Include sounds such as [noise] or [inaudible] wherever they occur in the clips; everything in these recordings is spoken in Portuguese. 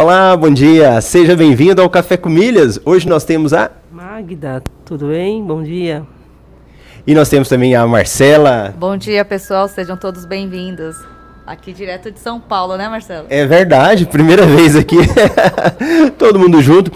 Olá, bom dia. Seja bem-vindo ao Café com Milhas. Hoje nós temos a Magda, tudo bem? Bom dia. E nós temos também a Marcela. Bom dia, pessoal. Sejam todos bem-vindos. Aqui direto de São Paulo, né, Marcelo? É verdade, primeira vez aqui. [laughs] Todo mundo junto.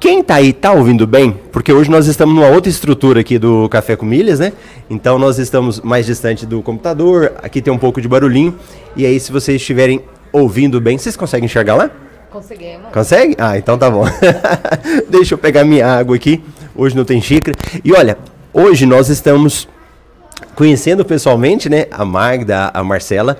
Quem tá aí tá ouvindo bem? Porque hoje nós estamos numa outra estrutura aqui do Café com Milhas, né? Então nós estamos mais distante do computador, aqui tem um pouco de barulhinho. E aí, se vocês estiverem ouvindo bem, vocês conseguem enxergar lá? Conseguimos. Consegue? Ah, então tá bom. [laughs] Deixa eu pegar minha água aqui. Hoje não tem xícara. E olha, hoje nós estamos conhecendo pessoalmente, né, a Magda, a Marcela.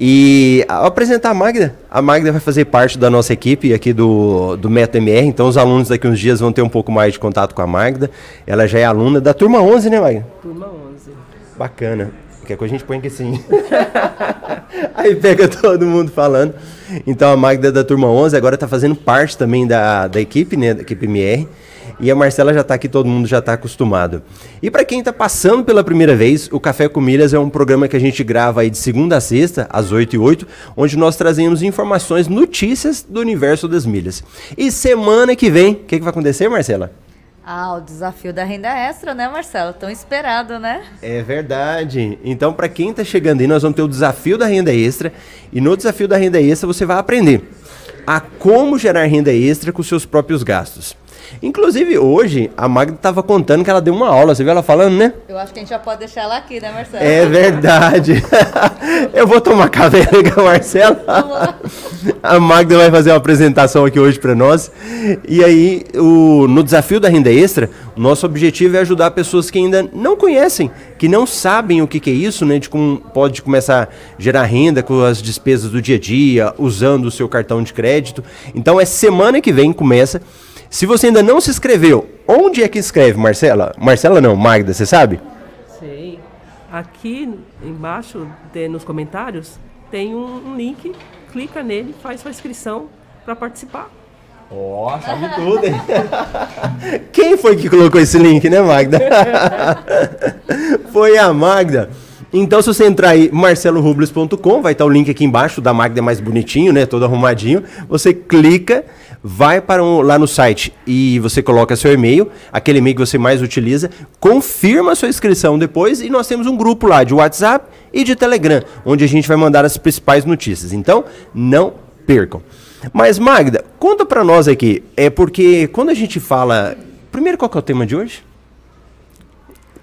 E ao apresentar a Magda, a Magda vai fazer parte da nossa equipe aqui do, do Método MR, então os alunos daqui uns dias vão ter um pouco mais de contato com a Magda. Ela já é aluna da turma 11, né, Magda? Turma 11. Bacana. Qualquer coisa a gente põe aqui assim. [laughs] Aí pega todo mundo falando. Então a Magda é da turma 11 agora está fazendo parte também da, da equipe, né, da equipe MR. E a Marcela já está aqui, todo mundo já está acostumado. E para quem está passando pela primeira vez, o Café com Milhas é um programa que a gente grava aí de segunda a sexta, às 8 e 8, onde nós trazemos informações, notícias do universo das milhas. E semana que vem, o que, que vai acontecer, Marcela? Ah, o desafio da renda extra, né, Marcelo? Tão esperado, né? É verdade. Então, para quem está chegando aí, nós vamos ter o desafio da renda extra. E no desafio da renda extra, você vai aprender a como gerar renda extra com seus próprios gastos. Inclusive, hoje, a Magda estava contando que ela deu uma aula. Você viu ela falando, né? Eu acho que a gente já pode deixar ela aqui, né, Marcelo? É verdade. [laughs] Eu vou tomar café com a Marcela. A Magda vai fazer uma apresentação aqui hoje para nós. E aí, o, no desafio da renda extra, o nosso objetivo é ajudar pessoas que ainda não conhecem, que não sabem o que, que é isso, né? De como pode começar a gerar renda com as despesas do dia a dia, usando o seu cartão de crédito. Então, é semana que vem começa. Se você ainda não se inscreveu, onde é que escreve, Marcela? Marcela não, Magda, você sabe? Sei. Aqui embaixo, de, nos comentários, tem um, um, link. Clica nele, faz sua inscrição para participar. Ó, oh, sabe tudo, hein? [laughs] Quem foi que colocou esse link, né, Magda? [laughs] foi a Magda. Então, se você entrar aí, marcelorubles.com, vai estar o link aqui embaixo, da Magda é mais bonitinho, né? Todo arrumadinho. Você clica vai para um, lá no site e você coloca seu e-mail, aquele e-mail que você mais utiliza, confirma a sua inscrição depois e nós temos um grupo lá de WhatsApp e de Telegram, onde a gente vai mandar as principais notícias. Então, não percam. Mas Magda, conta para nós aqui, é porque quando a gente fala, primeiro qual que é o tema de hoje?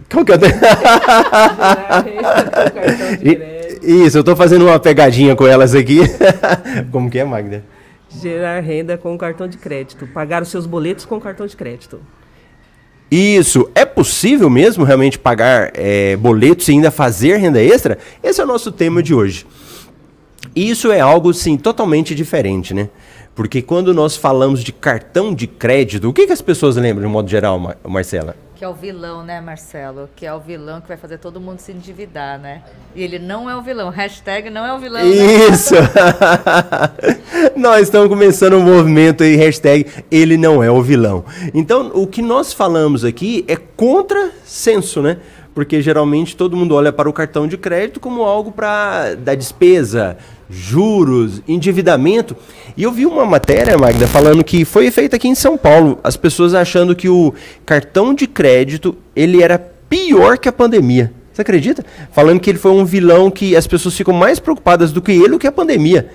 Qual que é o tema? [laughs] [laughs] Isso, eu estou fazendo uma pegadinha com elas aqui. [laughs] Como que é, Magda? Gerar renda com cartão de crédito, pagar os seus boletos com cartão de crédito. Isso. É possível mesmo realmente pagar é, boletos e ainda fazer renda extra? Esse é o nosso tema de hoje. Isso é algo, sim, totalmente diferente, né? Porque quando nós falamos de cartão de crédito, o que, que as pessoas lembram de modo geral, Marcela? É o vilão, né, Marcelo? Que é o vilão que vai fazer todo mundo se endividar, né? E ele não é o vilão. Hashtag não é o vilão. Isso! Né? [laughs] nós estamos começando um movimento aí, hashtag ele não é o vilão. Então, o que nós falamos aqui é contra senso, né? Porque geralmente todo mundo olha para o cartão de crédito como algo para dar despesa, juros, endividamento. E eu vi uma matéria, Magda, falando que foi feita aqui em São Paulo, as pessoas achando que o cartão de crédito ele era pior que a pandemia. Você acredita? Falando que ele foi um vilão que as pessoas ficam mais preocupadas do que ele do que a pandemia.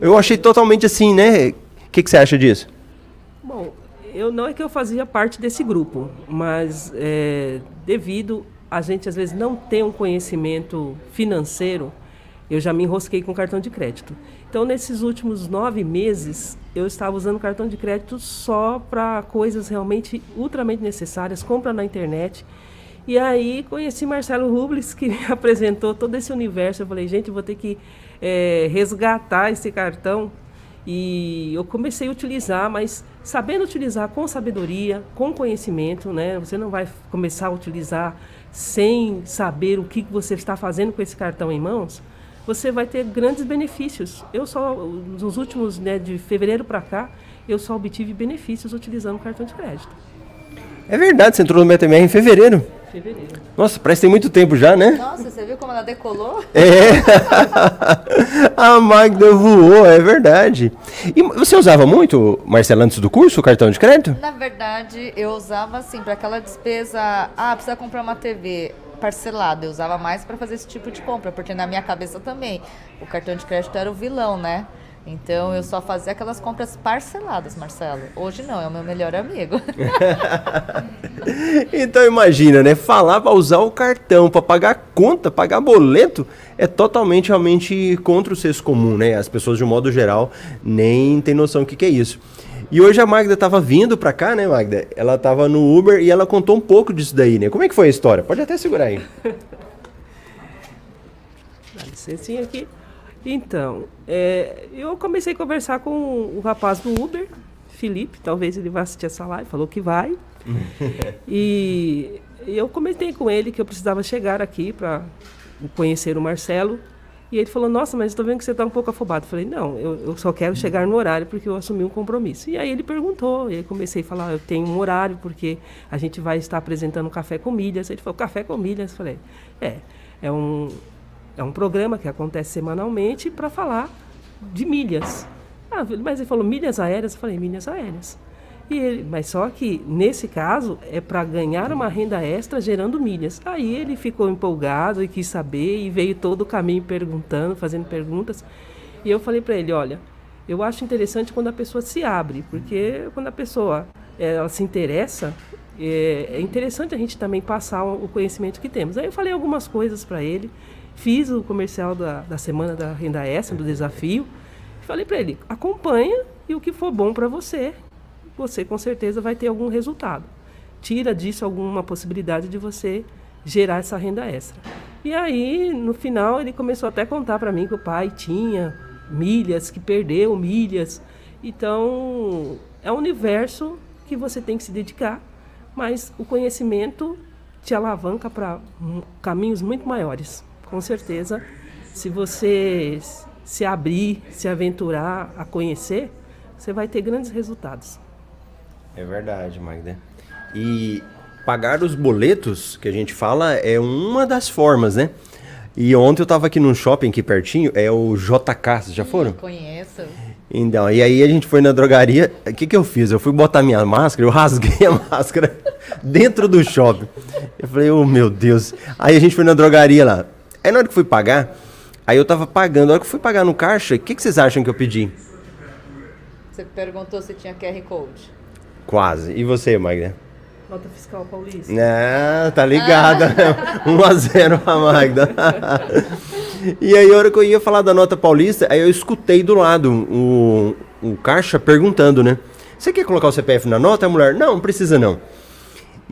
Eu achei totalmente assim, né? O que, que você acha disso? Bom, eu não é que eu fazia parte desse grupo, mas é, devido a gente às vezes não ter um conhecimento financeiro, eu já me enrosquei com cartão de crédito. Então, nesses últimos nove meses, eu estava usando cartão de crédito só para coisas realmente ultramente necessárias, compra na internet. E aí conheci Marcelo Rubles, que me [laughs] apresentou todo esse universo. Eu falei, gente, vou ter que é, resgatar esse cartão. E eu comecei a utilizar, mas sabendo utilizar com sabedoria, com conhecimento, né? Você não vai começar a utilizar sem saber o que você está fazendo com esse cartão em mãos você vai ter grandes benefícios. Eu só, nos últimos, né, de fevereiro para cá, eu só obtive benefícios utilizando o cartão de crédito. É verdade, você entrou no MetaMR em fevereiro. Fevereiro. Nossa, parece que tem muito tempo já, né? Nossa, você viu como ela decolou? É. [laughs] a Magda voou, é verdade. E você usava muito, Marcela, antes do curso, o cartão de crédito? Na verdade, eu usava assim, para aquela despesa. Ah, precisa comprar uma TV parcelada. Eu usava mais para fazer esse tipo de compra, porque na minha cabeça também o cartão de crédito era o vilão, né? Então eu só fazia aquelas compras parceladas, Marcelo. Hoje não, é o meu melhor amigo. [laughs] então imagina, né? Falar para usar o cartão para pagar conta, pagar boleto, é totalmente realmente contra o senso comum, né? As pessoas de um modo geral nem têm noção do que, que é isso. E hoje a Magda estava vindo para cá, né, Magda? Ela estava no Uber e ela contou um pouco disso daí, né? Como é que foi a história? Pode até segurar aí. [laughs] Dá licencinha aqui. Então, é, eu comecei a conversar com o rapaz do Uber, Felipe, talvez ele vá assistir essa live, falou que vai. [laughs] e eu comentei com ele que eu precisava chegar aqui para conhecer o Marcelo. E ele falou, nossa, mas estou vendo que você está um pouco afobado. Eu falei, não, eu, eu, só quero chegar no horário porque eu assumi um compromisso. E aí ele perguntou, e aí comecei a falar, eu tenho um horário porque a gente vai estar apresentando café com milhas. Ele falou, café com milhas? Eu falei, é, é um, é um programa que acontece semanalmente para falar de milhas. Ah, mas ele falou milhas aéreas? Eu falei, milhas aéreas. E ele, mas só que, nesse caso, é para ganhar uma renda extra gerando milhas. Aí ele ficou empolgado e quis saber e veio todo o caminho perguntando, fazendo perguntas. E eu falei para ele, olha, eu acho interessante quando a pessoa se abre, porque quando a pessoa ela se interessa, é, é interessante a gente também passar o conhecimento que temos. Aí eu falei algumas coisas para ele. Fiz o comercial da, da semana da renda extra, do desafio. Falei para ele: acompanha e o que for bom para você, você com certeza vai ter algum resultado. Tira disso alguma possibilidade de você gerar essa renda extra. E aí, no final, ele começou até a contar para mim que o pai tinha milhas, que perdeu milhas. Então, é um universo que você tem que se dedicar, mas o conhecimento te alavanca para caminhos muito maiores com certeza, se você se abrir, se aventurar a conhecer, você vai ter grandes resultados. É verdade, Magda. E pagar os boletos, que a gente fala, é uma das formas, né? E ontem eu estava aqui num shopping aqui pertinho, é o JK, vocês já foram? Conheço. Então, e aí a gente foi na drogaria, o que que eu fiz? Eu fui botar minha máscara, eu rasguei a [laughs] máscara dentro do shopping. Eu falei, oh meu Deus. Aí a gente foi na drogaria lá, Aí na hora que fui pagar, aí eu tava pagando. Na hora que fui pagar no caixa, o que, que vocês acham que eu pedi? Você perguntou se tinha QR Code. Quase. E você, Magda? Nota fiscal paulista. Ah, tá ligada. [laughs] 1 a 0 pra Magda. e aí, a hora que eu ia falar da nota paulista, aí eu escutei do lado o, o caixa perguntando, né? Você quer colocar o CPF na nota, mulher? Não, não precisa não.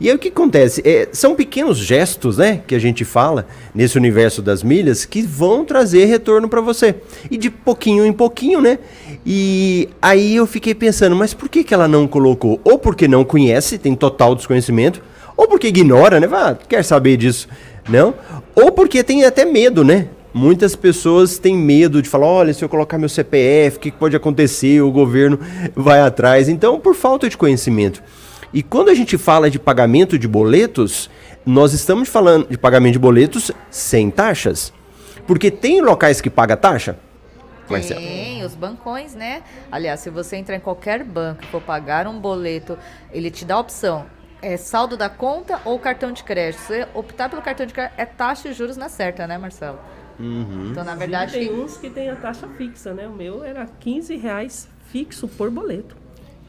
E aí o que acontece? É, são pequenos gestos, né, que a gente fala nesse universo das milhas que vão trazer retorno para você. E de pouquinho em pouquinho, né? E aí eu fiquei pensando, mas por que, que ela não colocou? Ou porque não conhece, tem total desconhecimento, ou porque ignora, né? Ah, quer saber disso, não? Ou porque tem até medo, né? Muitas pessoas têm medo de falar: olha, se eu colocar meu CPF, o que pode acontecer? O governo vai atrás. Então, por falta de conhecimento. E quando a gente fala de pagamento de boletos, nós estamos falando de pagamento de boletos sem taxas. Porque tem locais que paga taxa? Marcelo. Tem, os bancões, né? Aliás, se você entrar em qualquer banco e for pagar um boleto, ele te dá a opção. É saldo da conta ou cartão de crédito? Se você optar pelo cartão de crédito, é taxa e juros na certa, né, Marcelo? Uhum. Então, na verdade. Tem uns que tem a taxa fixa, né? O meu era 15 reais fixo por boleto.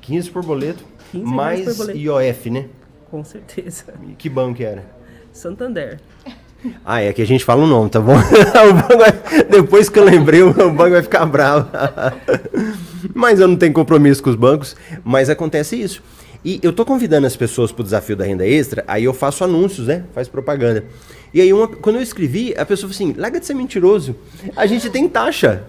15 por boleto? 15 mais. IOF, né? Com certeza. E que banco era? Santander. Ah, é que a gente fala o nome, tá bom? [laughs] vai, depois que eu lembrei, o banco vai ficar bravo. [laughs] mas eu não tenho compromisso com os bancos, mas acontece isso. E eu tô convidando as pessoas pro desafio da renda extra, aí eu faço anúncios, né? Faz propaganda. E aí, uma, quando eu escrevi, a pessoa falou assim: larga de ser mentiroso. A gente tem taxa.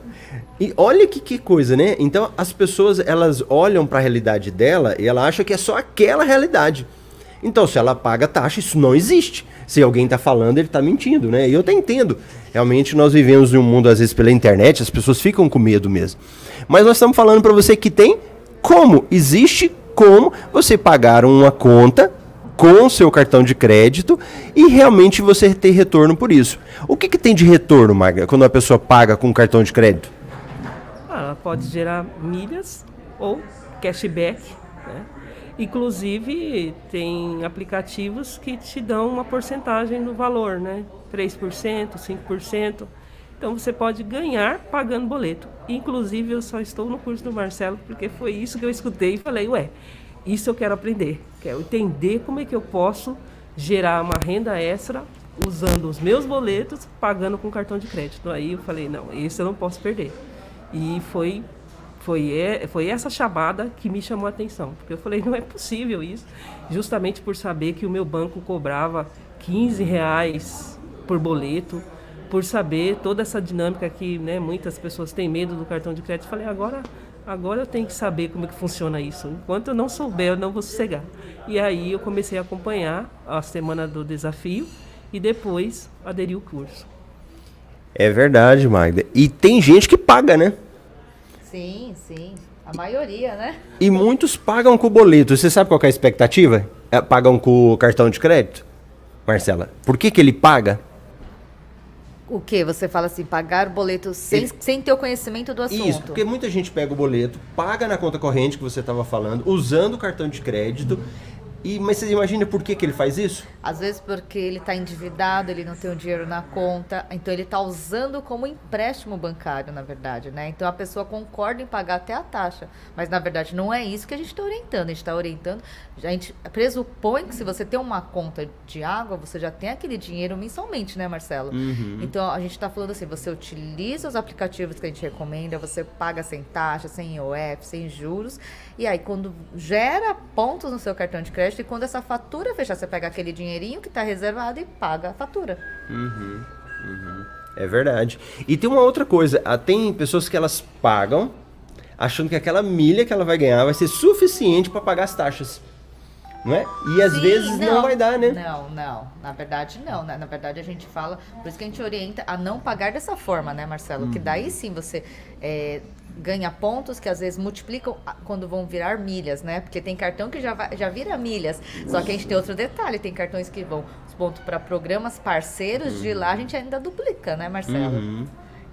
E olha que, que coisa, né? Então as pessoas elas olham para a realidade dela e ela acha que é só aquela realidade. Então se ela paga taxa, isso não existe. Se alguém está falando, ele está mentindo, né? E eu até entendo. Realmente nós vivemos em um mundo às vezes pela internet, as pessoas ficam com medo mesmo. Mas nós estamos falando para você que tem como, existe como você pagar uma conta com seu cartão de crédito e realmente você ter retorno por isso. O que, que tem de retorno, Magda, quando a pessoa paga com cartão de crédito? Ah, ela pode gerar milhas ou cashback, né? Inclusive, tem aplicativos que te dão uma porcentagem no valor, né? 3%, 5%. Então você pode ganhar pagando boleto. Inclusive, eu só estou no curso do Marcelo porque foi isso que eu escutei e falei, ué, isso eu quero aprender. Quero entender como é que eu posso gerar uma renda extra usando os meus boletos, pagando com cartão de crédito. Aí eu falei, não, isso eu não posso perder. E foi foi, foi essa chamada que me chamou a atenção, porque eu falei, não é possível isso, justamente por saber que o meu banco cobrava 15 reais por boleto, por saber toda essa dinâmica que né, muitas pessoas têm medo do cartão de crédito. Falei, agora, agora eu tenho que saber como é que funciona isso. Enquanto eu não souber, eu não vou sossegar. E aí eu comecei a acompanhar a semana do desafio e depois aderi o curso. É verdade, Magda. E tem gente que paga, né? Sim, sim. A maioria, né? E muitos pagam com boleto. Você sabe qual é a expectativa? É, pagam com cartão de crédito? Marcela, por que, que ele paga? O que? Você fala assim, pagar o boleto sem, ele... sem ter o conhecimento do assunto? Isso, porque muita gente pega o boleto, paga na conta corrente que você estava falando, usando o cartão de crédito. Uhum e, mas você imagina por que, que ele faz isso? Às vezes porque ele está endividado, ele não tem o dinheiro na conta, então ele está usando como empréstimo bancário, na verdade, né? Então a pessoa concorda em pagar até a taxa, mas na verdade não é isso que a gente está orientando. A gente está orientando, a gente pressupõe que se você tem uma conta de água, você já tem aquele dinheiro mensalmente, né, Marcelo? Uhum. Então a gente está falando assim, você utiliza os aplicativos que a gente recomenda, você paga sem taxa, sem IOF, sem juros, e aí quando gera pontos no seu cartão de crédito crédito e quando essa fatura fechar, você pega aquele dinheirinho que está reservado e paga a fatura. Uhum, uhum. É verdade. E tem uma outra coisa, tem pessoas que elas pagam achando que aquela milha que ela vai ganhar vai ser suficiente para pagar as taxas. Não é? E às Sim, vezes não, não, vai dar, né? Não, não. Na verdade, não. Na, na, verdade, a gente fala. Por isso que a gente orienta a não pagar dessa forma, né, Marcelo? Uhum. Que daí sim você é, ganha pontos que às vezes multiplicam quando vão virar milhas, né? Porque tem cartão que já, vai, já vira milhas. Só que a gente tem outro detalhe, tem cartões que vão os pontos para programas parceiros, uhum. de lá a gente ainda duplica, né, Marcelo? Uhum.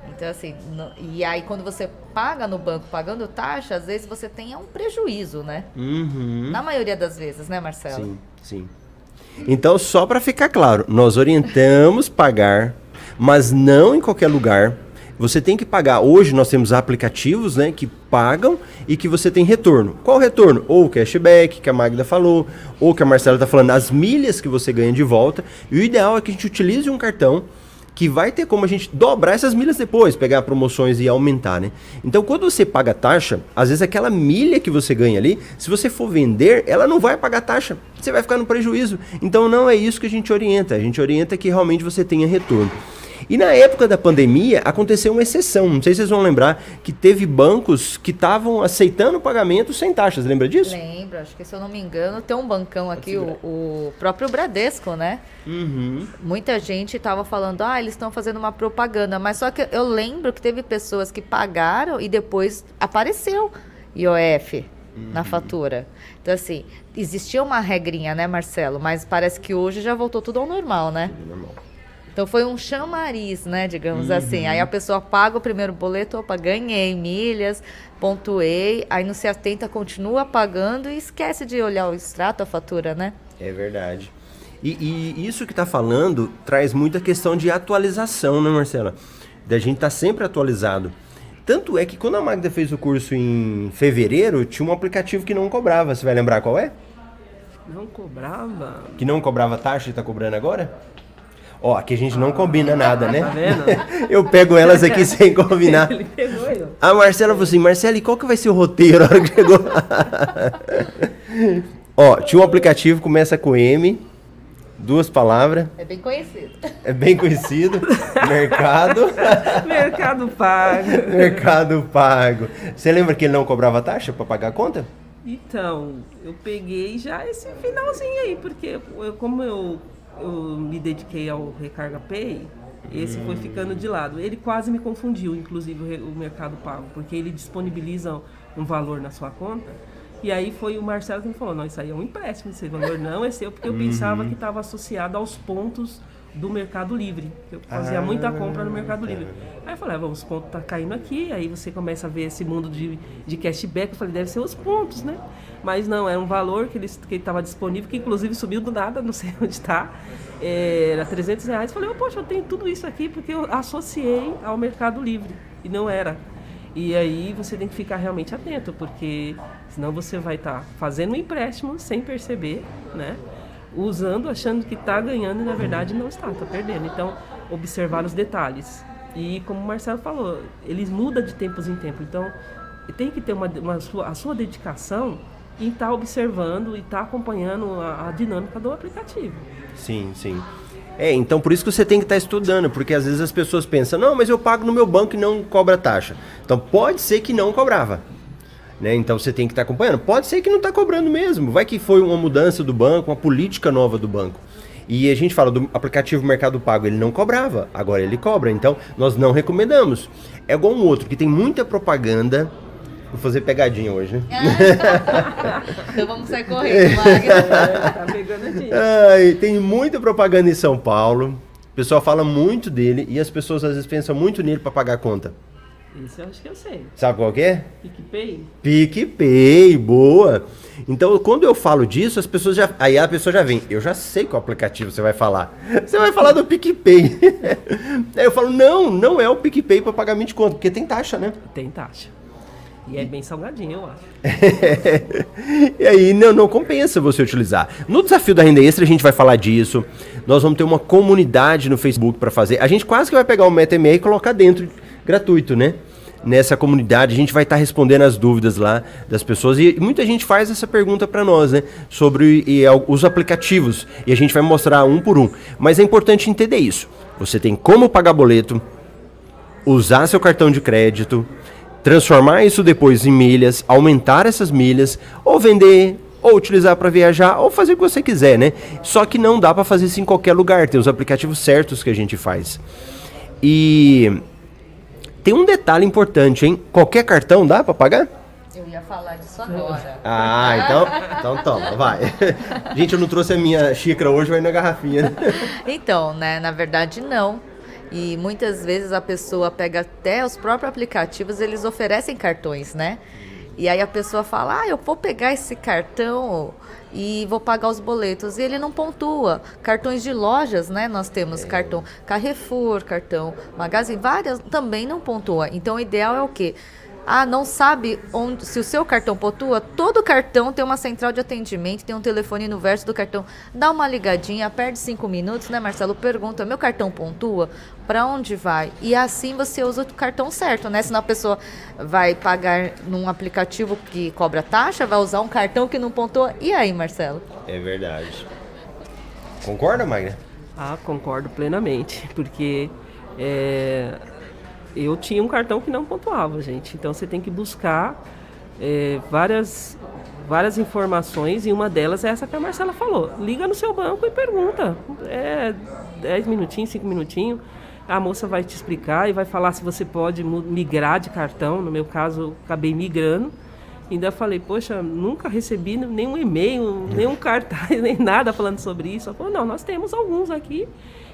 Então, assim, no, e aí quando você paga no banco pagando taxa, às vezes você tem um prejuízo, né? Uhum. Na maioria das vezes, né, Marcelo? Sim, sim. Então, só para ficar claro, nós orientamos pagar, mas não em qualquer lugar você tem que pagar. Hoje nós temos aplicativos né, que pagam e que você tem retorno. Qual retorno? Ou o cashback, que a Magda falou, ou que a Marcela está falando, as milhas que você ganha de volta. E o ideal é que a gente utilize um cartão que vai ter como a gente dobrar essas milhas depois, pegar promoções e aumentar, né? Então, quando você paga taxa, às vezes aquela milha que você ganha ali, se você for vender, ela não vai pagar taxa, você vai ficar no prejuízo. Então, não é isso que a gente orienta. A gente orienta que realmente você tenha retorno. E na época da pandemia aconteceu uma exceção. Não sei se vocês vão lembrar que teve bancos que estavam aceitando pagamento sem taxas. Lembra disso? Lembro. Acho que se eu não me engano tem um bancão aqui, o, o, próprio Bradesco, né? Uhum. Muita gente estava falando, ah, eles estão fazendo uma propaganda. Mas só que eu lembro que teve pessoas que pagaram e depois apareceu IOF uhum. na fatura. Então, assim, existia uma regrinha, né, Marcelo? Mas parece que hoje já voltou tudo ao normal, né? Tudo normal. Então foi um chamariz, né, digamos uhum. assim. Aí a pessoa paga o primeiro boleto, opa, ganhei milhas, pontuei, aí não se atenta, continua pagando e esquece de olhar o extrato, a fatura, né? É verdade. E, e isso que está falando traz muita questão de atualização, né, Marcela? Da gente estar tá sempre atualizado. Tanto é que quando a Magda fez o curso em fevereiro, tinha um aplicativo que não cobrava. Você vai lembrar qual é? Não cobrava? Que não cobrava taxa e está cobrando agora? Ó, aqui a gente não combina nada, né? Tá vendo? [laughs] eu pego elas aqui [laughs] sem combinar. Ele pegou eu. A Marcela falou assim, Marcela, e qual que vai ser o roteiro? A hora que chegou. Ó, tinha um aplicativo, começa com M, duas palavras. É bem conhecido. É bem conhecido. [laughs] Mercado. Mercado Pago. Mercado Pago. Você lembra que ele não cobrava taxa para pagar a conta? Então, eu peguei já esse finalzinho aí, porque eu, como eu eu me dediquei ao Recarga Pay, esse hum. foi ficando de lado. Ele quase me confundiu, inclusive o Mercado Pago, porque ele disponibiliza um valor na sua conta E aí foi o Marcelo que me falou, não, isso aí é um empréstimo, esse valor não é seu, porque eu pensava que estava associado aos pontos do Mercado Livre. Eu fazia Ah, muita compra no Mercado Livre. tá. Aí eu falei, ah, bom, os pontos tá caindo aqui, aí você começa a ver esse mundo de, de cashback. Eu falei, deve ser os pontos, né? Mas não, era um valor que ele que estava disponível, que inclusive subiu do nada, [laughs] não sei onde está. era 300 reais. Eu falei, oh, poxa, eu tenho tudo isso aqui porque eu associei ao Mercado Livre. E não era. E aí você tem que ficar realmente atento, porque senão você vai estar fazendo um empréstimo sem perceber, né? Usando, achando que está ganhando e na verdade não está, está perdendo. Então, observar os detalhes. E como o Marcelo falou, eles mudam de tempos em tempos. Então, tem que ter uma, uma sua, a sua dedicação em estar observando e estar acompanhando a, a dinâmica do aplicativo. Sim, sim. É, então por isso que você tem que estar estudando, porque às vezes as pessoas pensam, não, mas eu pago no meu banco e não cobra taxa. Então pode ser que não cobrava. Né? Então você tem que estar acompanhando. Pode ser que não está cobrando mesmo. Vai que foi uma mudança do banco, uma política nova do banco. E a gente fala do aplicativo Mercado Pago, ele não cobrava, agora ele cobra. Então nós não recomendamos. É igual um outro que tem muita propaganda. Vou fazer pegadinha hoje, né? [laughs] então vamos sair correndo, Magda. [laughs] tá pegando tem muita propaganda em São Paulo. O pessoal fala muito dele e as pessoas às vezes pensam muito nele para pagar a conta. Isso eu acho que eu sei. Sabe qual que é? PicPay? PicPay, boa. Então, quando eu falo disso, as pessoas já. Aí a pessoa já vem. Eu já sei qual aplicativo você vai falar. [laughs] Você vai falar do PicPay. [laughs] aí eu falo, não, não é o PicPay para pagamento de conta, porque tem taxa, né? Tem taxa. E é bem salgadinho, eu acho. [laughs] e aí não, não compensa você utilizar. No desafio da renda extra a gente vai falar disso. Nós vamos ter uma comunidade no Facebook para fazer. A gente quase que vai pegar o MetaMail e colocar dentro gratuito, né? Nessa comunidade a gente vai estar respondendo as dúvidas lá das pessoas e muita gente faz essa pergunta para nós, né? Sobre e, é, os aplicativos e a gente vai mostrar um por um. Mas é importante entender isso. Você tem como pagar boleto, usar seu cartão de crédito, transformar isso depois em milhas, aumentar essas milhas, ou vender, ou utilizar para viajar, ou fazer o que você quiser, né? Só que não dá para fazer isso em qualquer lugar, tem os aplicativos certos que a gente faz. E tem um detalhe importante, hein? Qualquer cartão dá para pagar? Eu ia falar disso agora. Ah, então, então toma, vai. [laughs] Gente, eu não trouxe a minha xícara hoje, vai na garrafinha. Né? [laughs] Então, né, na verdade não. E muitas vezes a pessoa pega até os próprios aplicativos, eles oferecem cartões, né? E aí a pessoa fala: "Ah, eu vou pegar esse cartão e vou pagar os boletos". E ele não pontua. Cartões de lojas, né? Nós temos cartão Carrefour, cartão Magazine, várias também não pontua. Então o ideal é o quê? Ah, não sabe onde, se o seu cartão pontua? Todo cartão tem uma central de atendimento, tem um telefone no verso do cartão. Dá uma ligadinha, perde cinco minutos, né, Marcelo? Pergunta: meu cartão pontua? Para onde vai? E assim você usa o cartão certo, né? Senão a pessoa vai pagar num aplicativo que cobra taxa, vai usar um cartão que não pontua. E aí, Marcelo? É verdade. Concorda, Magna? Ah, concordo plenamente, porque é, eu tinha um cartão que não pontuava, gente. Então você tem que buscar é, várias, várias informações e uma delas é essa que a Marcela falou. Liga no seu banco e pergunta. É 10 minutinhos, 5 minutinhos. A moça vai te explicar e vai falar se você pode migrar de cartão. No meu caso, eu acabei migrando. Ainda falei, poxa, nunca recebi nenhum e-mail, nenhum [laughs] cartaz, nem nada falando sobre isso. Ela falou, não, nós temos alguns aqui.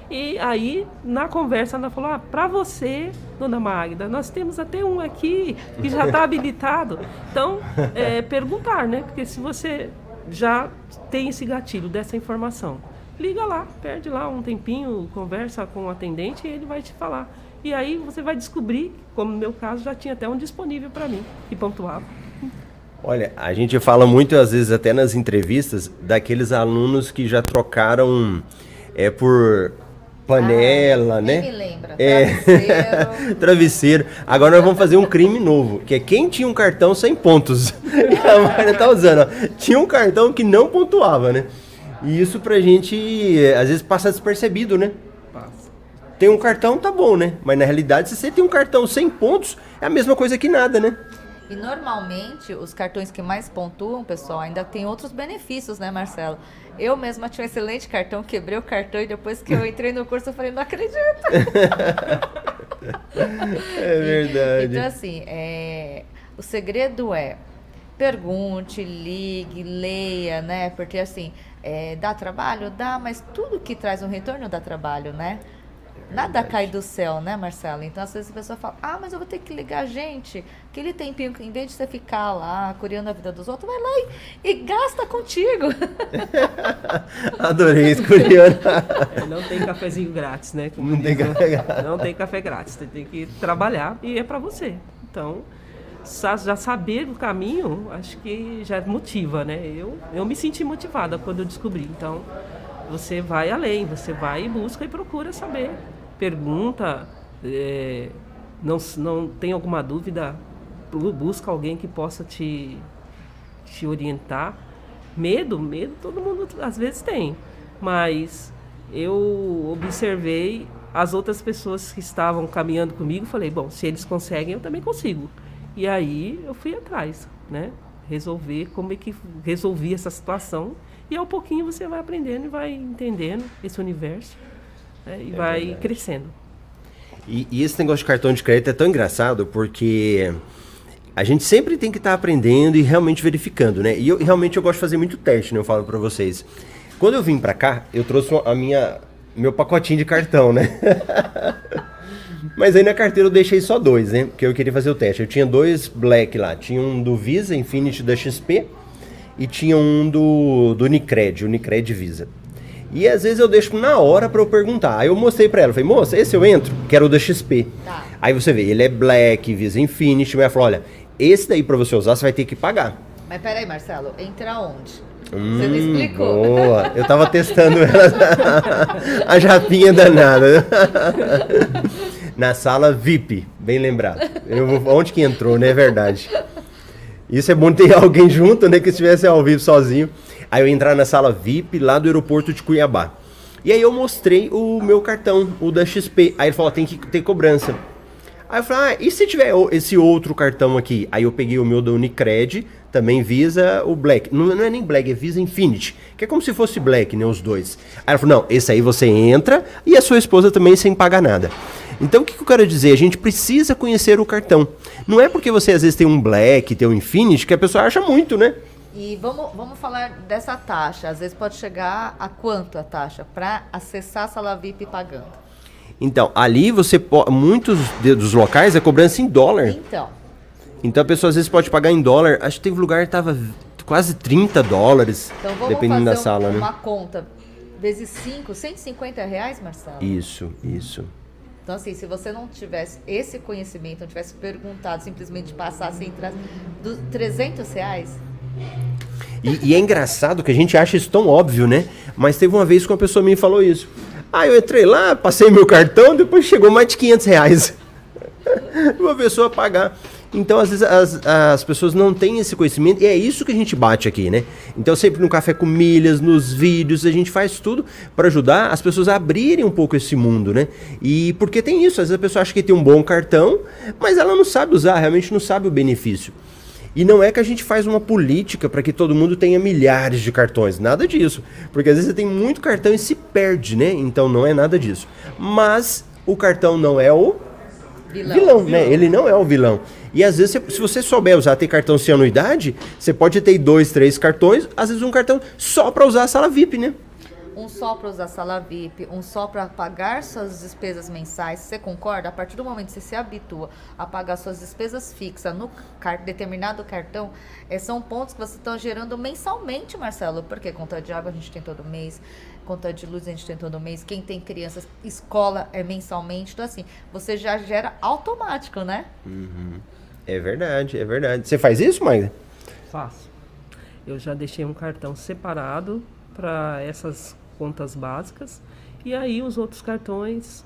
E aí, na conversa, ela falou: ah, para você, dona Magda, nós temos até um aqui que já está [laughs] habilitado. Então, é, perguntar, né? Porque se você já tem esse gatilho dessa informação, liga lá, perde lá um tempinho, conversa com o atendente e ele vai te falar. E aí você vai descobrir, como no meu caso, já tinha até um disponível para mim, que pontuava. Olha, a gente fala muito, às vezes, até nas entrevistas, daqueles alunos que já trocaram é, por panela, ah, né? Me lembra. É. Travesseiro. [laughs] Travesseiro. Agora nós vamos fazer um crime novo, que é quem tinha um cartão sem pontos. [laughs] a Maria tá usando, ó. Tinha um cartão que não pontuava, né? E isso pra gente, às vezes, passa despercebido, né? Passa. Tem um cartão, tá bom, né? Mas na realidade, se você tem um cartão sem pontos, é a mesma coisa que nada, né? E normalmente os cartões que mais pontuam, pessoal, ainda tem outros benefícios, né, Marcelo? Eu mesma tinha um excelente cartão, quebrei o cartão e depois que eu entrei no curso eu falei, não acredito. [laughs] É verdade. Então, assim, é, o segredo é pergunte, ligue, leia, né? Porque assim, é, dá trabalho? Dá, mas tudo que traz um retorno dá trabalho, né? Nada cai do céu, né, Marcelo? Então, às vezes a pessoa fala, ah, mas eu vou ter que ligar gente. Aquele tempinho, em vez de você ficar lá, curiando a vida dos outros, vai lá e, e gasta contigo. [laughs] Adorei isso, curiando. É, não tem cafezinho grátis, né? Como Não tem diz, né? café grátis. Não tem café grátis. Você tem que trabalhar e é para você. Então, já saber o caminho, acho que já motiva, né? Eu, eu me senti motivada quando eu descobri. Então, você vai além, você vai e busca e procura saber. Pergunta, é, não, não tem alguma dúvida, bu- busca alguém que possa te, te orientar. Medo, medo todo mundo às vezes tem, mas eu observei as outras pessoas que estavam caminhando comigo falei, bom, se eles conseguem, eu também consigo. E aí eu fui atrás, né? Resolver como é que resolvi essa situação. E ao pouquinho você vai aprendendo e vai entendendo esse universo né? e vai verdade. crescendo. E, e esse negócio de cartão de crédito é tão engraçado porque a gente sempre tem que estar aprendendo e realmente verificando, né? E eu realmente eu gosto de fazer muito teste, né? Eu falo pra vocês. Quando eu vim pra cá, eu trouxe a minha meu pacotinho de cartão, né? [laughs] Mas aí na carteira eu deixei só dois, né? Porque eu queria fazer o teste. Eu tinha dois Black lá. Tinha um do Visa Infinity da XP e tinha um do, do Unicred, Unicred Visa. E às vezes eu deixo na hora pra eu perguntar. Aí eu mostrei pra ela, falei, moça, esse eu entro? Que era o da XP. Tá. Aí você vê, ele é Black, Visa Infinity. Mas ela falou, olha, esse daí pra você usar, você vai ter que pagar. Mas peraí, Marcelo, entra onde? você Hum, não explicou. Boa. Eu tava testando ela. [laughs] a japinha danada. [laughs] Na sala VIP, bem lembrado. Eu onde que entrou, né? É verdade. Isso é bom ter alguém junto, né? Que estivesse ao vivo sozinho. Aí eu entrar na sala VIP lá do aeroporto de Cuiabá. E aí eu mostrei o meu cartão, o da XP. Aí ele falou, tem que ter cobrança. Aí eu falei, ah, e se tiver esse outro cartão aqui? Aí eu peguei o meu da Unicred, também Visa o Black. Não, não é nem Black, é Visa Infinity. Que é como se fosse Black, né? Os dois. Aí ela falou, não, esse aí você entra e a sua esposa também sem pagar nada. Então o que, que eu quero dizer? A gente precisa conhecer o cartão. Não é porque você às vezes tem um Black, tem um Infinity, que a pessoa acha muito, né? E vamos, vamos falar dessa taxa. Às vezes pode chegar a quanto a taxa para acessar a sala VIP pagando? Então, ali você pode. Muitos dos locais é cobrança em dólar. Então, Então a pessoa às vezes pode pagar em dólar. Acho que teve lugar que tava quase 30 dólares, então vamos dependendo fazer da um- sala, uma né? conta vezes 5, 150 reais, Marcelo? Isso, isso. Então, assim, se você não tivesse esse conhecimento, não tivesse perguntado, simplesmente passasse e entrasse dos 300 reais, E, e é engraçado que a gente acha isso tão óbvio, né? Mas teve uma vez que uma pessoa me falou isso. Ah, eu entrei lá, passei meu cartão, depois chegou mais de 500 reais. [laughs] uma pessoa pagar. Então, às vezes, as, as pessoas não têm esse conhecimento, e é isso que a gente bate aqui, né? Então, sempre no Café com Milhas, nos vídeos, a gente faz tudo para ajudar as pessoas a abrirem um pouco esse mundo, né? E porque tem isso, às vezes a pessoa acha que tem um bom cartão, mas ela não sabe usar, realmente não sabe o benefício. E não é que a gente faz uma política para que todo mundo tenha milhares de cartões, nada disso. Porque às vezes você tem muito cartão e se perde, né? Então não é nada disso. Mas o cartão não é o vilão. vilão, né? Ele não é o vilão. E às vezes, se você souber usar ter cartão sem anuidade, você pode ter dois, três cartões, às vezes um cartão só para usar a sala VIP, né? Um só para usar sala VIP, um só para pagar suas despesas mensais. Você concorda? A partir do momento que você se habitua a pagar suas despesas fixas no car- determinado cartão, eh, são pontos que você está gerando mensalmente, Marcelo. Porque conta de água a gente tem todo mês, conta de luz a gente tem todo mês. Quem tem crianças, escola é mensalmente. Então, assim, você já gera automático, né? É verdade, é verdade. Você faz isso, Magda? Faço. Eu já deixei um cartão separado para essas contas básicas e aí os outros cartões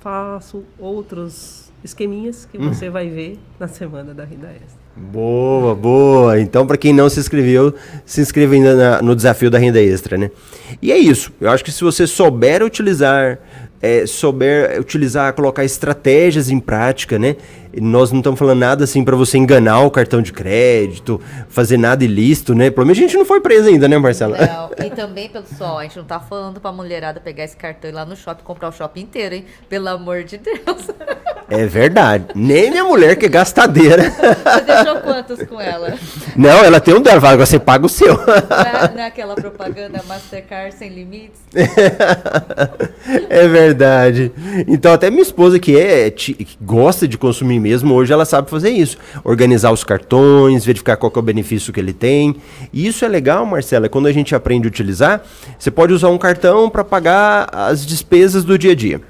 faço outros esqueminhas que você vai ver na semana da renda extra. Boa, boa. Então, para quem não se inscreveu, se inscreva ainda na- no desafio da renda extra, né? E é isso. Eu acho que se você souber utilizar, é, souber utilizar, colocar estratégias em prática, né? Nós não estamos falando nada assim para você enganar o cartão de crédito, fazer nada ilícito, né? Pelo menos a gente não foi preso ainda, né, Marcela? Não, [laughs] e também, pessoal, a gente não tá falando pra mulherada pegar esse cartão e ir lá no shopping comprar o shopping inteiro, hein? Pelo amor de Deus. É verdade. Nem minha mulher que é gastadeira. Você deixou quantos com ela? Não, ela tem um dela, agora você paga o seu. Não é aquela propaganda Mastercard sem limites? [laughs] é verdade. Então, até minha esposa, que é que gosta de consumir mesmo, hoje ela sabe fazer isso. Organizar os cartões, verificar qual é o benefício que ele tem. E isso é legal, Marcela, quando a gente aprende a utilizar, você pode usar um cartão para pagar as despesas do dia a dia.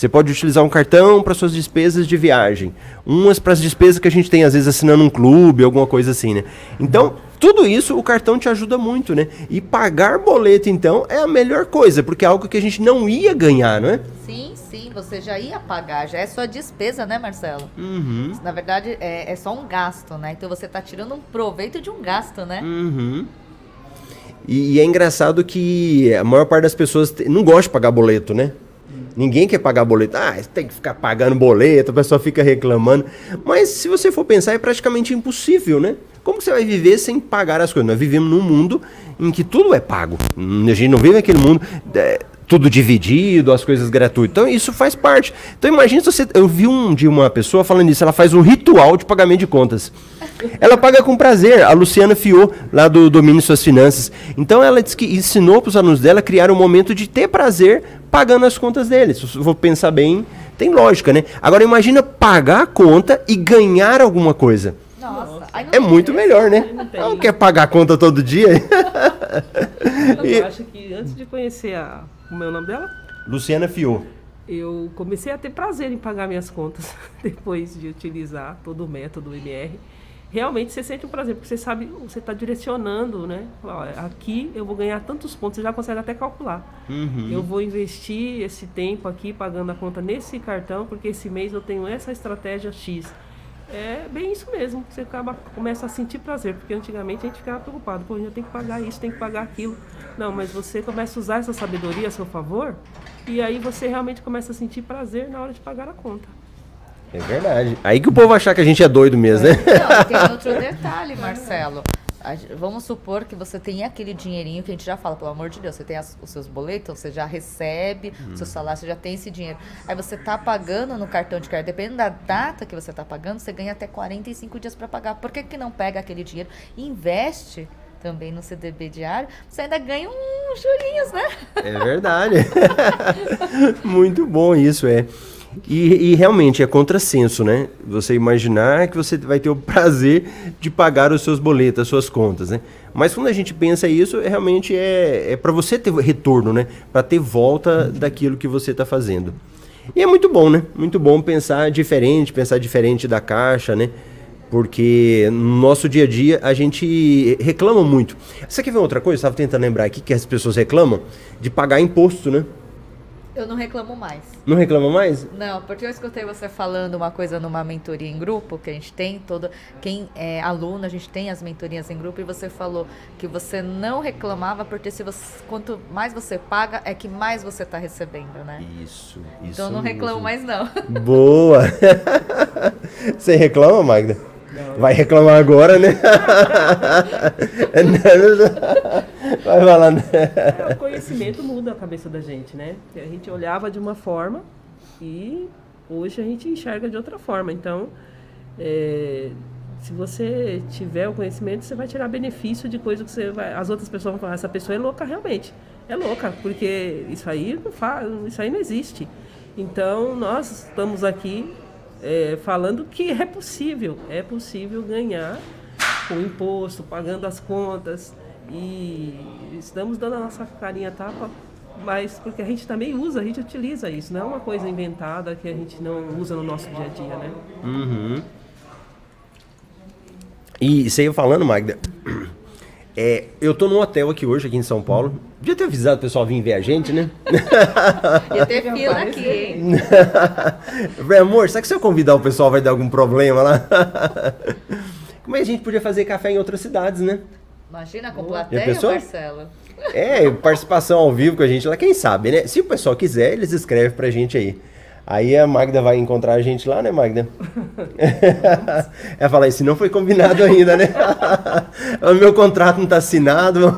Você pode utilizar um cartão para suas despesas de viagem, umas para as despesas que a gente tem às vezes assinando um clube, alguma coisa assim, né? Então, tudo isso o cartão te ajuda muito, né? E pagar boleto então é a melhor coisa, porque é algo que a gente não ia ganhar, não é? Sim, sim, você já ia pagar, já é sua despesa, né, Marcelo? Uhum. Na verdade, é, é só um gasto, né? Então você está tirando um proveito de um gasto, né? Uhum. E, e, é engraçado que a maior parte das pessoas não gosta de pagar boleto, né? Ninguém quer pagar boleto. Ah, tem que ficar pagando boleto, a pessoa fica reclamando. Mas se você for pensar, é praticamente impossível, né? Como você vai viver sem pagar as coisas? Nós vivemos num mundo em que tudo é pago. A gente não vive naquele mundo. É, tudo dividido, as coisas gratuitas. Então isso faz parte. Então imagine se você. Eu vi um de uma pessoa falando isso, ela faz um ritual de pagamento de contas. Ela paga com prazer. A Luciana Fiô, lá do Domínio Suas Finanças. Então ela disse que ensinou para os alunos dela a criar um momento de ter prazer pagando as contas deles. Se eu vou pensar bem, tem lógica, né? Agora imagina pagar a conta e ganhar alguma coisa. Nossa, é muito melhor, né? Não, não quer pagar a conta todo dia? Eu [laughs] acho que antes de conhecer a como é o nome dela? Luciana Fiô. Eu comecei a ter prazer em pagar minhas contas [laughs] depois de utilizar todo o método MR. Realmente você sente um prazer, porque você sabe, você está direcionando, né? aqui eu vou ganhar tantos pontos, você já consegue até calcular. Uhum. Eu vou investir esse tempo aqui pagando a conta nesse cartão, porque esse mês eu tenho essa estratégia X. É bem isso mesmo, você acaba, começa a sentir prazer, porque antigamente a gente ficava preocupado, pô, eu tenho que pagar isso, tenho que pagar aquilo. Não, mas você começa a usar essa sabedoria a seu favor, e aí você realmente começa a sentir prazer na hora de pagar a conta. É verdade. Aí que o povo achar que a gente é doido mesmo, né? Não, tem outro detalhe, Marcelo vamos supor que você tem aquele dinheirinho que a gente já fala, pelo amor de Deus, você tem as, os seus boletos, você já recebe o seu salário, você já tem esse dinheiro. Aí você está pagando no cartão de crédito, dependendo da data que você está pagando, você ganha até 45 dias para pagar. Por que, que não pega aquele dinheiro e investe também no CDB diário, você ainda ganha uns jurinhos, né? É verdade. [laughs] Muito bom isso, é. E, e, realmente é contrassenso, né? Você imaginar que você vai ter o [laughs] prazer de pagar os seus boletos, as suas contas, né? Mas quando a gente pensa isso, realmente é, é para você ter retorno, né? Para ter volta daquilo que você está fazendo. E é muito bom, né? Muito bom pensar diferente, pensar diferente da caixa, né? Porque no nosso dia a dia a gente reclama muito. Você quer ver outra coisa? Estava tentando lembrar aqui que as pessoas reclamam de pagar imposto, né? Eu não reclamo mais. Não reclama mais? Não, porque eu escutei você falando uma coisa numa mentoria em grupo, que a gente tem todo. Quem é aluno, a gente tem as mentorias em grupo, e você falou que você não reclamava, porque se você, quanto mais você paga, é que mais você está recebendo, né? Isso, isso. Então eu não reclamo mais, não. Boa! [laughs] você reclama, Magda? Vai reclamar agora, né? [laughs] Vai falando. É, o conhecimento muda a cabeça da gente, né? a gente olhava de uma forma e hoje a gente enxerga de outra forma. Então, é, se você tiver o conhecimento, você vai tirar benefício de coisa que você vai. As outras pessoas vão falar, essa pessoa é louca realmente. É louca, porque isso aí não faz, isso aí não existe. Então, nós estamos aqui é, falando que é possível, é possível ganhar com imposto, pagando as contas. E estamos dando a nossa carinha tapa, mas porque a gente também usa, a gente utiliza isso, não é uma coisa inventada que a gente não usa no nosso dia a dia, né? Uhum. E você ia falando, Magda, é, eu tô num hotel aqui hoje, aqui em São Paulo. Devia ter avisado o pessoal vir ver a gente, né? [laughs] Ia ter fila aqui, hein? [laughs] Amor, será que se eu convidar o pessoal vai dar algum problema lá? [laughs] Como é que a gente podia fazer café em outras cidades, né? Imagina com plateia, Marcelo. É, participação ao vivo com a gente lá, quem sabe, né? Se o pessoal quiser, eles escrevem pra gente aí. Aí a Magda vai encontrar a gente lá, né, Magda? [laughs] Ela fala, isso não foi combinado ainda, né? [laughs] o meu contrato não está assinado.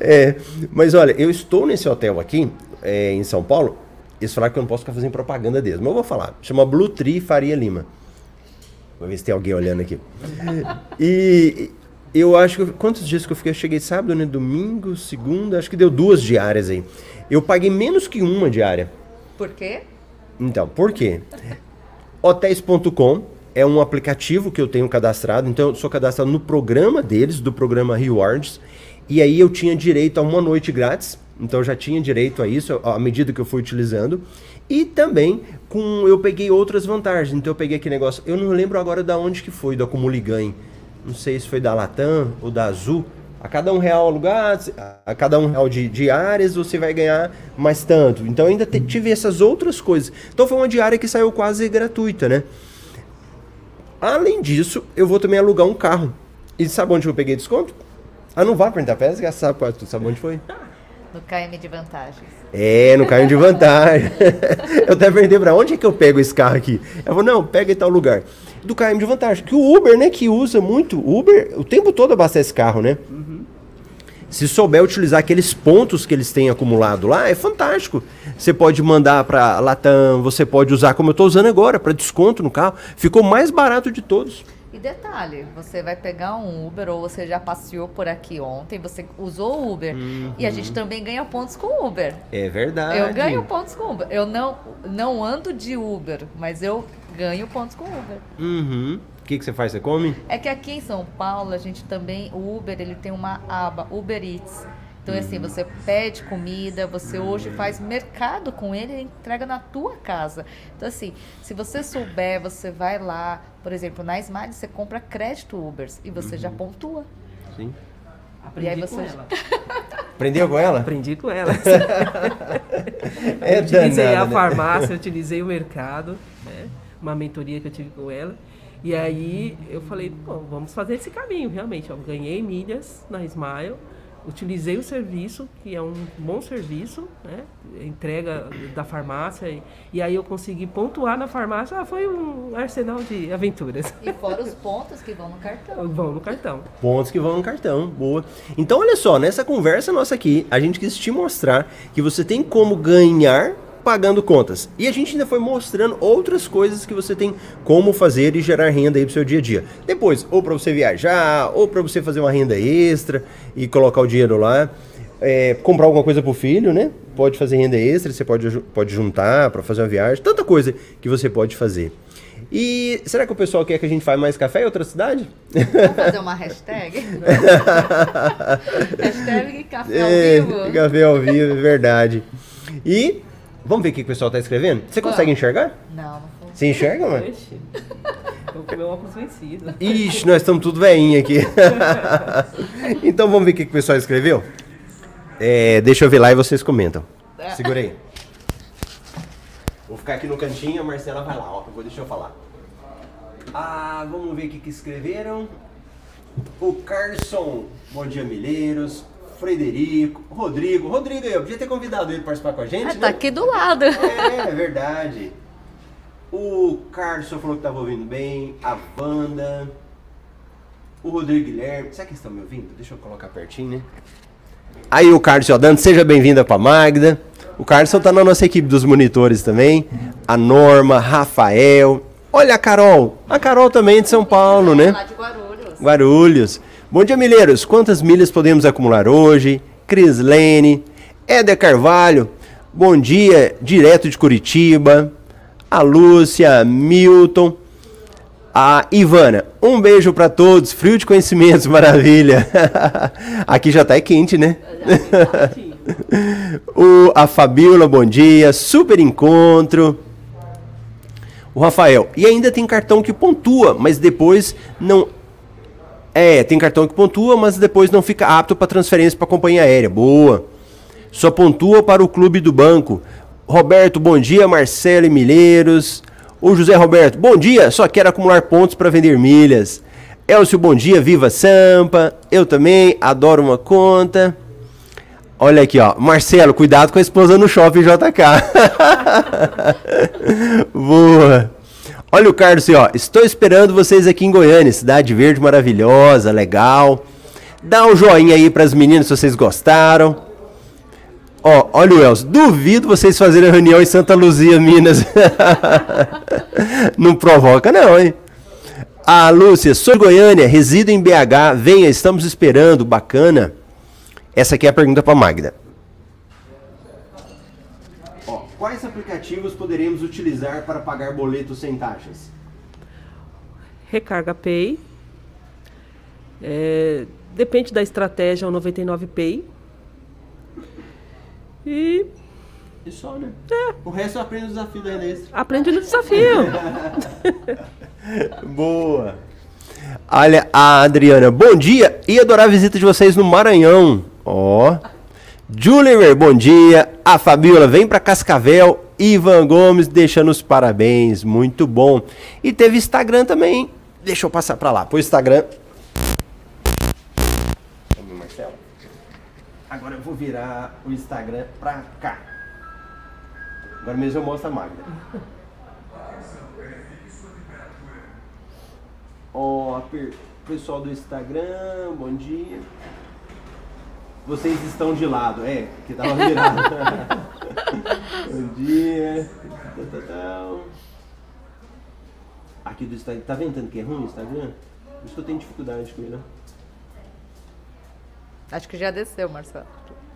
é, mas olha, eu estou nesse hotel aqui, é, em São Paulo, Eles falaram que eu não posso ficar fazendo propaganda deles, mas eu vou falar. Chama Blue Tree Faria Lima. Vou ver se tem alguém olhando aqui. [laughs] E eu acho que. Quantos dias que eu fiquei? Eu cheguei sábado, né? Domingo, segunda, acho que deu duas diárias aí. Eu paguei menos que uma diária. Por quê? Então, por quê? Hotéis.com é um aplicativo que eu tenho cadastrado, então eu sou cadastrado no programa deles, do programa Rewards, e aí eu tinha direito a uma noite grátis, então eu já tinha direito a isso à medida que eu fui utilizando. E também com eu peguei outras vantagens. Então eu peguei aquele negócio, eu não lembro agora da onde que foi, do Acumule. Não sei se foi da Latam ou da Azul. A cada um real alugado, a cada um real de diárias, você vai ganhar mais tanto. Então ainda te, tive essas outras coisas. Então foi uma diária que saiu quase gratuita, né? Além disso, eu vou também alugar um carro. E sabe onde eu peguei desconto? Ah, não vai perguntar peça, sabe, sabe onde foi? [laughs] No KM de vantagens. É, no KM de vantagem. [laughs] eu até perguntei pra onde é que eu pego esse carro aqui? Ela falou, não, pega em tal lugar. Do KM de vantagem. Que o Uber, né, que usa muito. Uber, o tempo todo abastece carro, né? Uhum. Se souber utilizar aqueles pontos que eles têm acumulado lá, é fantástico. Você pode mandar para Latam, você pode usar como eu estou usando agora, para desconto no carro. Ficou mais barato de todos. E detalhe, você vai pegar um Uber ou você já passeou por aqui ontem, você usou o Uber uhum. e a gente também ganha pontos com o Uber. É verdade. Eu ganho pontos com Uber. Eu não, não ando de Uber, mas eu ganho pontos com Uber. Uhum. O que, que você faz? Você come? É que aqui em São Paulo a gente também, o Uber, ele tem uma aba, Uber Eats. Então, assim, você pede comida, você hoje faz mercado com ele e entrega na tua casa. Então, assim, se você souber, você vai lá, por exemplo, na Smile, você compra crédito Ubers e você uhum. já pontua. Sim. Aprendi e aí você... com ela. [laughs] Aprendeu com ela? Aprendi com ela. [laughs] é eu utilizei danada, a né? farmácia, utilizei o mercado, né? uma mentoria que eu tive com ela. E aí eu falei, vamos fazer esse caminho, realmente. Eu ganhei milhas na Smile utilizei o serviço, que é um bom serviço, né? entrega da farmácia, e, e, aí eu consegui pontuar na farmácia, ah, foi um arsenal de aventuras. E fora os pontos que vão no cartão. [laughs] Vão no cartão. Pontos que vão no cartão, boa. Então olha só, nessa conversa nossa aqui, a gente quis te mostrar que você tem como ganhar pagando contas. E a gente ainda foi mostrando outras coisas que você tem como fazer e gerar renda aí pro seu dia a dia. Depois, ou para você viajar, ou para você fazer uma renda extra e colocar o dinheiro lá. É, comprar alguma coisa pro filho, né? Pode fazer renda extra, você pode, pode juntar para fazer uma viagem, tanta coisa que você pode fazer. E será que o pessoal quer que a gente faça mais café em outra cidade? Vamos fazer uma hashtag? [laughs] hashtag café ao é, vivo. Café ao vivo, é verdade. E Vamos ver o que o pessoal tá escrevendo? Você consegue enxergar? Não, não Você enxerga, mano? Ixi, tô com meu óculos vencido. Ixi, nós estamos tudo veinho aqui. [laughs] então vamos ver o que o pessoal escreveu? É, deixa eu ver lá e vocês comentam. Segura aí. Vou ficar aqui no cantinho, a Marcela vai lá, ó. Vou, deixa eu falar. Ah, vamos ver o que, que escreveram. O Carson, bom dia, Milheiros. Frederico, Rodrigo. Rodrigo, eu podia ter convidado ele para participar com a gente. Ah, tá né? aqui do lado. É, é verdade. O Carlos falou que estava ouvindo bem. A Wanda. O Rodrigo Guilherme. Será que eles estão me ouvindo? Deixa eu colocar pertinho, né? Aí o Carlos Jordano, seja bem-vinda para Magda. O Carlos está na nossa equipe dos monitores também. A Norma, Rafael. Olha a Carol. A Carol também é de São Paulo, né? Lá de Guarulhos. Guarulhos. Bom dia, milheiros. Quantas milhas podemos acumular hoje? Crislene, Éder Carvalho. Bom dia, direto de Curitiba. A Lúcia, Milton. A Ivana, um beijo para todos. Frio de conhecimentos, [laughs] maravilha. Aqui já tá é quente, né? [laughs] o, a Fabiola, bom dia. Super encontro. O Rafael, e ainda tem cartão que pontua, mas depois não é, tem cartão que pontua, mas depois não fica apto para transferência para companhia aérea. Boa. Só pontua para o clube do banco. Roberto, bom dia. Marcelo e Milheiros. O José Roberto, bom dia. Só quero acumular pontos para vender milhas. Elcio, bom dia. Viva Sampa. Eu também adoro uma conta. Olha aqui, ó. Marcelo, cuidado com a esposa no shopping JK. [laughs] Boa. Olha o Carlos aí, ó. Estou esperando vocês aqui em Goiânia, cidade verde maravilhosa, legal. Dá um joinha aí para as meninas se vocês gostaram. Ó, olha o Elcio. Duvido vocês fazerem reunião em Santa Luzia, Minas. [laughs] não provoca, não, hein? A Lúcia, sou Goiânia, resido em BH. Venha, estamos esperando. Bacana. Essa aqui é a pergunta para Magda. Quais aplicativos poderemos utilizar para pagar boletos sem taxas? Recarga Pay. É, depende da estratégia, o 99 Pay. E. E só, né? É. O resto eu aprendo o desafio da Inês. Aprende no desafio. [laughs] Boa. Olha, a Adriana, bom dia. Ia adorar a visita de vocês no Maranhão. Ó. Oh. Juliver, bom dia. A Fabiola, vem para Cascavel. Ivan Gomes deixando os parabéns. Muito bom. E teve Instagram também. Deixa eu passar para lá. Pro Instagram. Marcelo. Agora eu vou virar o Instagram para cá. Agora mesmo eu mostro a Magda. Ó, oh, pessoal do Instagram, bom dia. Vocês estão de lado, é, que tava virado. [laughs] bom dia. Aqui do Instagram, tá ventando que é ruim o Instagram? Por isso que eu tenho dificuldade com ele, Acho que já desceu, Marcelo.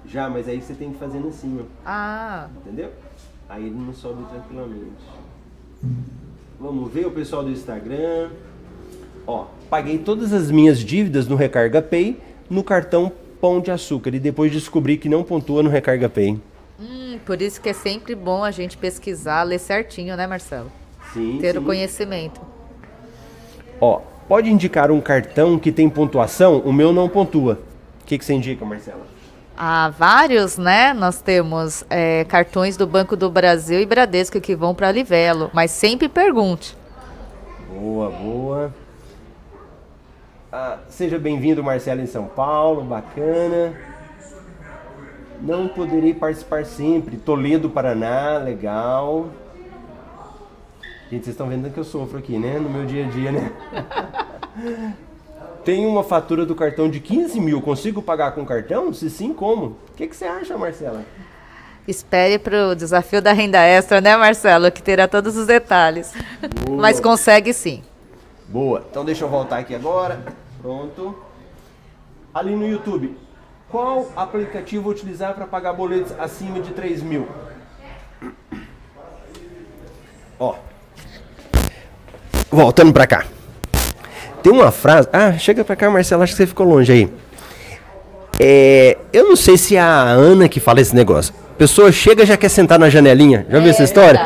Já, mas aí você tem que fazer assim, ó. Ah. Entendeu? Aí ele não sobe tranquilamente. Vamos ver o pessoal do Instagram. Ó, paguei todas as minhas dívidas no Recarga Pay no cartão Pão de Açúcar e depois descobri que não pontua no Recarga Pay. Hum, por isso que é sempre bom a gente pesquisar, ler certinho, né, Marcelo? Sim. Ter sim. o conhecimento. Ó, pode indicar um cartão que tem pontuação? O meu não pontua. O que, que você indica, Marcela? Há vários, né? Nós temos é, cartões do Banco do Brasil e Bradesco que vão para Livelo, mas sempre pergunte. Boa, boa. Ah, seja bem-vindo, Marcelo, em São Paulo, bacana. Não poderei participar sempre. Toledo, Paraná, legal. Gente, vocês estão vendo que eu sofro aqui, né? No meu dia a dia, né? [laughs] Tem uma fatura do cartão de 15 mil, consigo pagar com cartão? Se sim, como? O que, que você acha, Marcela? Espere para o desafio da renda extra, né, Marcelo? Que terá todos os detalhes. Boa. Mas consegue sim. Boa. Então deixa eu voltar aqui agora. Pronto. Ali no YouTube, qual aplicativo utilizar para pagar boletos acima de 3 mil? Ó. Voltando para cá. Tem uma frase. Ah, chega para cá, Marcelo. Acho que você ficou longe aí. É, eu não sei se é a Ana que fala esse negócio. Pessoa chega e já quer sentar na janelinha. Já é, viu essa história?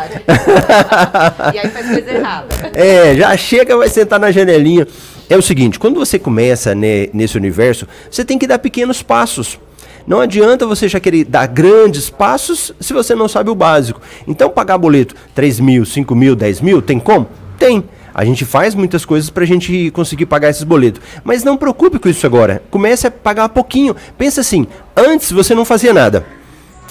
e aí faz coisa errada. [laughs] É, já chega e vai sentar na janelinha é o seguinte: quando você começa né, nesse universo, você tem que dar pequenos passos. Não adianta você já querer dar grandes passos se você não sabe o básico. Então, pagar boleto 3 mil, 5 mil, 10 mil, tem como? Tem. A gente faz muitas coisas para a gente conseguir pagar esses boletos. Mas não preocupe com isso agora. Comece a pagar pouquinho. Pensa assim: antes você não fazia nada.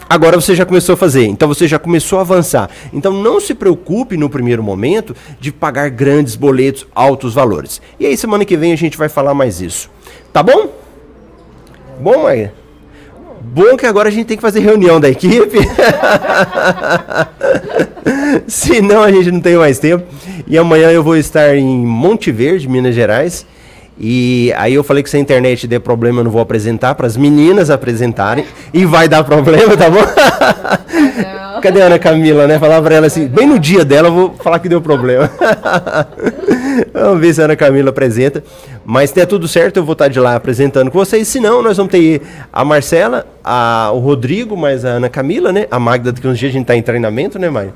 Agora você já começou a fazer, então você já começou a avançar. Então não se preocupe no primeiro momento de pagar grandes boletos, altos valores. E aí semana que vem a gente vai falar mais isso. Tá bom? Bom, Maia? Bom que agora a gente tem que fazer reunião da equipe. [laughs] Senão a gente não tem mais tempo. E amanhã eu vou estar em Monte Verde, Minas Gerais. E aí eu falei que se a internet der problema, eu não vou apresentar para as meninas apresentarem. E vai dar problema, tá bom? Não. Cadê a Ana Camila, né? Falar para ela assim, bem no dia dela eu vou falar que deu problema. [laughs] vamos ver se a Ana Camila apresenta. Mas se der tudo certo, eu vou estar de lá apresentando com vocês. Se não, nós vamos ter a Marcela, a, o Rodrigo, mais a Ana Camila, né? A Magda, que uns dias a gente está em treinamento, né, Maia?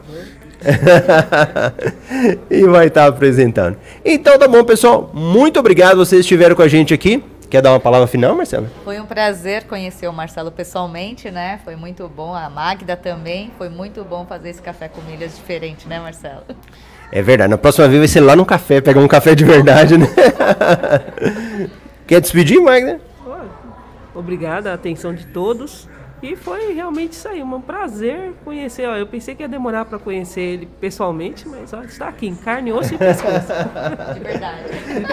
[laughs] e vai estar tá apresentando. Então tá bom, pessoal. Muito obrigado vocês estiveram com a gente aqui. Quer dar uma palavra final, Marcela? Foi um prazer conhecer o Marcelo pessoalmente, né? Foi muito bom. A Magda também. Foi muito bom fazer esse café com milhas diferente, né, Marcelo? É verdade. Na próxima vez vai ser lá no café, pegar um café de verdade, né? [laughs] Quer despedir, Magda? Obrigada a atenção de todos. E foi realmente isso aí, um prazer conhecer. Ó, eu pensei que ia demorar para conhecer ele pessoalmente, mas ó, está aqui, em carne, osso e pescoço. [laughs] De verdade.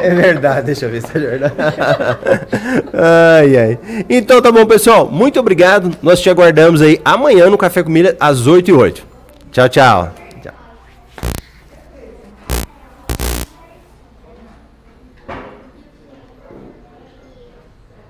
É verdade, deixa eu ver se é verdade. [laughs] ai, ai. Então tá bom, pessoal. Muito obrigado. Nós te aguardamos aí amanhã no Café com Milha, às 8 e 8 Tchau, tchau.